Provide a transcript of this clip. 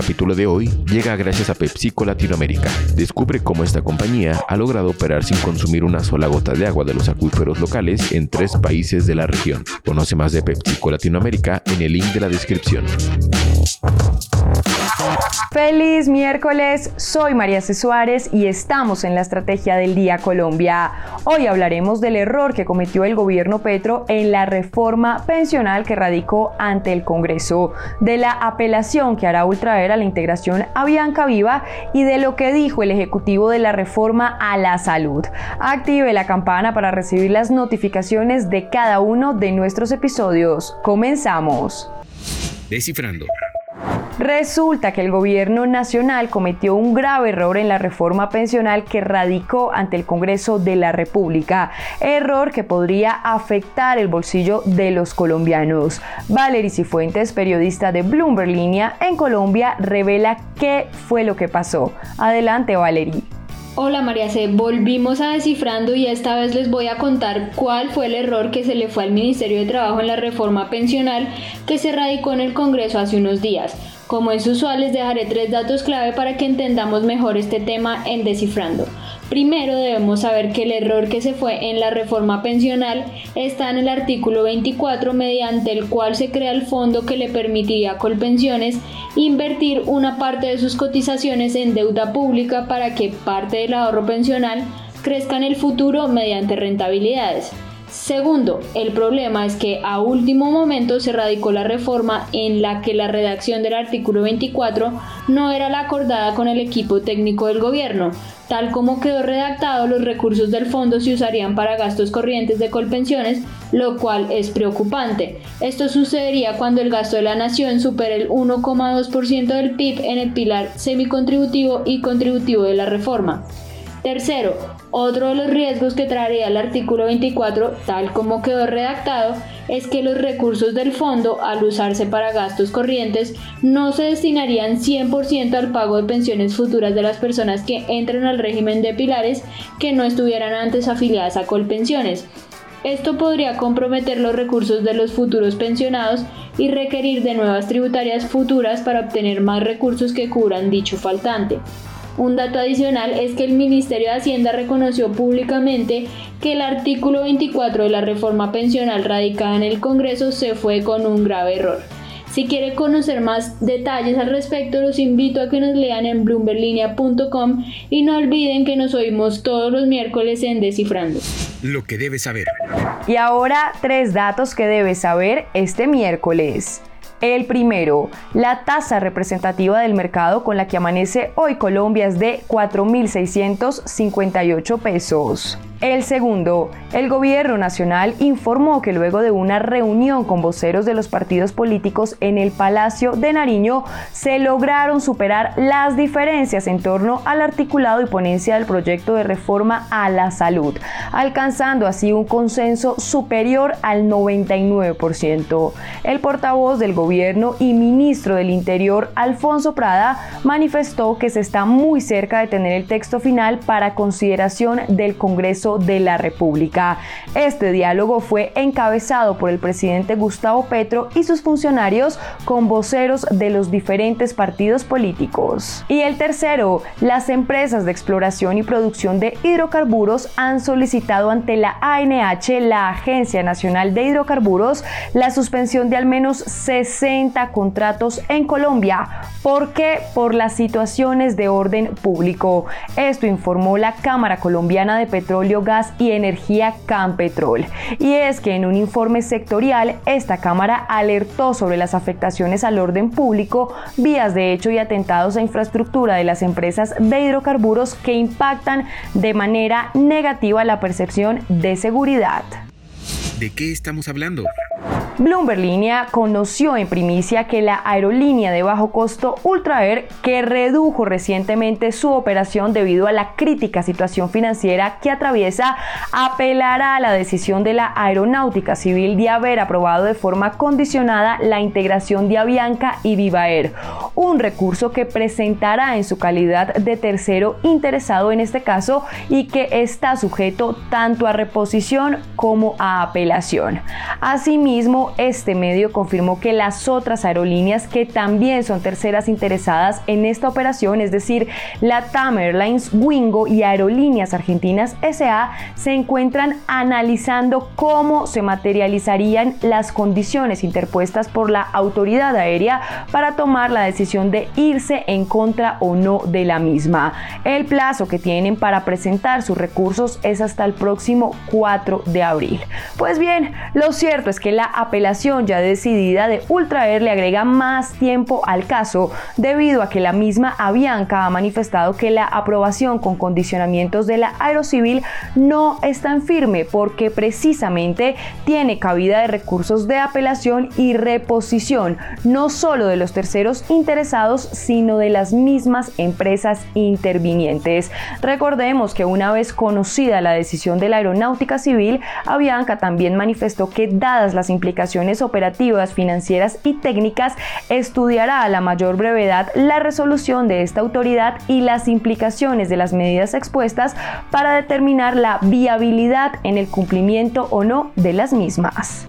capítulo de hoy llega gracias a PepsiCo Latinoamérica. Descubre cómo esta compañía ha logrado operar sin consumir una sola gota de agua de los acuíferos locales en tres países de la región. Conoce más de PepsiCo Latinoamérica en el link de la descripción. Feliz miércoles, soy María C. Suárez y estamos en la Estrategia del Día Colombia. Hoy hablaremos del error que cometió el gobierno Petro en la reforma pensional que radicó ante el Congreso, de la apelación que hará ultraer a la integración a Bianca Viva y de lo que dijo el Ejecutivo de la reforma a la salud. Active la campana para recibir las notificaciones de cada uno de nuestros episodios. Comenzamos. Descifrando. Resulta que el gobierno nacional cometió un grave error en la reforma pensional que radicó ante el Congreso de la República, error que podría afectar el bolsillo de los colombianos. Valery Cifuentes, periodista de Bloomberg Línea en Colombia, revela qué fue lo que pasó. Adelante, Valery. Hola María C, volvimos a descifrando y esta vez les voy a contar cuál fue el error que se le fue al Ministerio de Trabajo en la reforma pensional que se radicó en el Congreso hace unos días. Como es usual, les dejaré tres datos clave para que entendamos mejor este tema en Descifrando. Primero debemos saber que el error que se fue en la reforma pensional está en el artículo 24 mediante el cual se crea el fondo que le permitiría a Colpensiones invertir una parte de sus cotizaciones en deuda pública para que parte del ahorro pensional crezca en el futuro mediante rentabilidades. Segundo, el problema es que a último momento se radicó la reforma en la que la redacción del artículo 24 no era la acordada con el equipo técnico del gobierno. Tal como quedó redactado, los recursos del fondo se usarían para gastos corrientes de colpensiones, lo cual es preocupante. Esto sucedería cuando el gasto de la nación supere el 1,2% del PIB en el pilar semicontributivo y contributivo de la reforma. Tercero, otro de los riesgos que traería el artículo 24, tal como quedó redactado, es que los recursos del fondo, al usarse para gastos corrientes, no se destinarían 100% al pago de pensiones futuras de las personas que entren al régimen de pilares que no estuvieran antes afiliadas a Colpensiones. Esto podría comprometer los recursos de los futuros pensionados y requerir de nuevas tributarias futuras para obtener más recursos que cubran dicho faltante. Un dato adicional es que el Ministerio de Hacienda reconoció públicamente que el artículo 24 de la reforma pensional radicada en el Congreso se fue con un grave error. Si quiere conocer más detalles al respecto, los invito a que nos lean en bloomberlinia.com y no olviden que nos oímos todos los miércoles en Descifrando. Lo que debes saber. Y ahora tres datos que debes saber este miércoles. El primero, la tasa representativa del mercado con la que amanece hoy Colombia es de 4.658 pesos. El segundo, el gobierno nacional informó que luego de una reunión con voceros de los partidos políticos en el Palacio de Nariño, se lograron superar las diferencias en torno al articulado y ponencia del proyecto de reforma a la salud, alcanzando así un consenso superior al 99%. El portavoz del gobierno y ministro del Interior, Alfonso Prada, manifestó que se está muy cerca de tener el texto final para consideración del Congreso de la República. Este diálogo fue encabezado por el presidente Gustavo Petro y sus funcionarios con voceros de los diferentes partidos políticos. Y el tercero, las empresas de exploración y producción de hidrocarburos han solicitado ante la ANH, la Agencia Nacional de Hidrocarburos, la suspensión de al menos 60 contratos en Colombia. ¿Por qué? Por las situaciones de orden público. Esto informó la Cámara Colombiana de Petróleo Gas y Energía Campetrol. Y es que en un informe sectorial, esta Cámara alertó sobre las afectaciones al orden público, vías de hecho y atentados a infraestructura de las empresas de hidrocarburos que impactan de manera negativa la percepción de seguridad. ¿De qué estamos hablando? Bloomberg Línea conoció en primicia que la aerolínea de bajo costo Ultra Air, que redujo recientemente su operación debido a la crítica situación financiera que atraviesa, apelará a la decisión de la Aeronáutica Civil de haber aprobado de forma condicionada la integración de Avianca y Viva Air. Un recurso que presentará en su calidad de tercero interesado en este caso y que está sujeto tanto a reposición como a apelación. Asimismo, este medio confirmó que las otras aerolíneas que también son terceras interesadas en esta operación, es decir, la TAM Airlines, Wingo y Aerolíneas Argentinas SA, se encuentran analizando cómo se materializarían las condiciones interpuestas por la autoridad aérea para tomar la decisión de irse en contra o no de la misma. El plazo que tienen para presentar sus recursos es hasta el próximo 4 de abril. Pues bien, lo cierto es que la apelación ya decidida de Ultra Air le agrega más tiempo al caso debido a que la misma Avianca ha manifestado que la aprobación con condicionamientos de la Aerocivil no es tan firme porque precisamente tiene cabida de recursos de apelación y reposición, no solo de los terceros interesados, sino de las mismas empresas intervinientes. Recordemos que una vez conocida la decisión de la Aeronáutica Civil, Avianca también manifestó que dadas las implicaciones operativas, financieras y técnicas, estudiará a la mayor brevedad la resolución de esta autoridad y las implicaciones de las medidas expuestas para determinar la viabilidad en el cumplimiento o no de las mismas.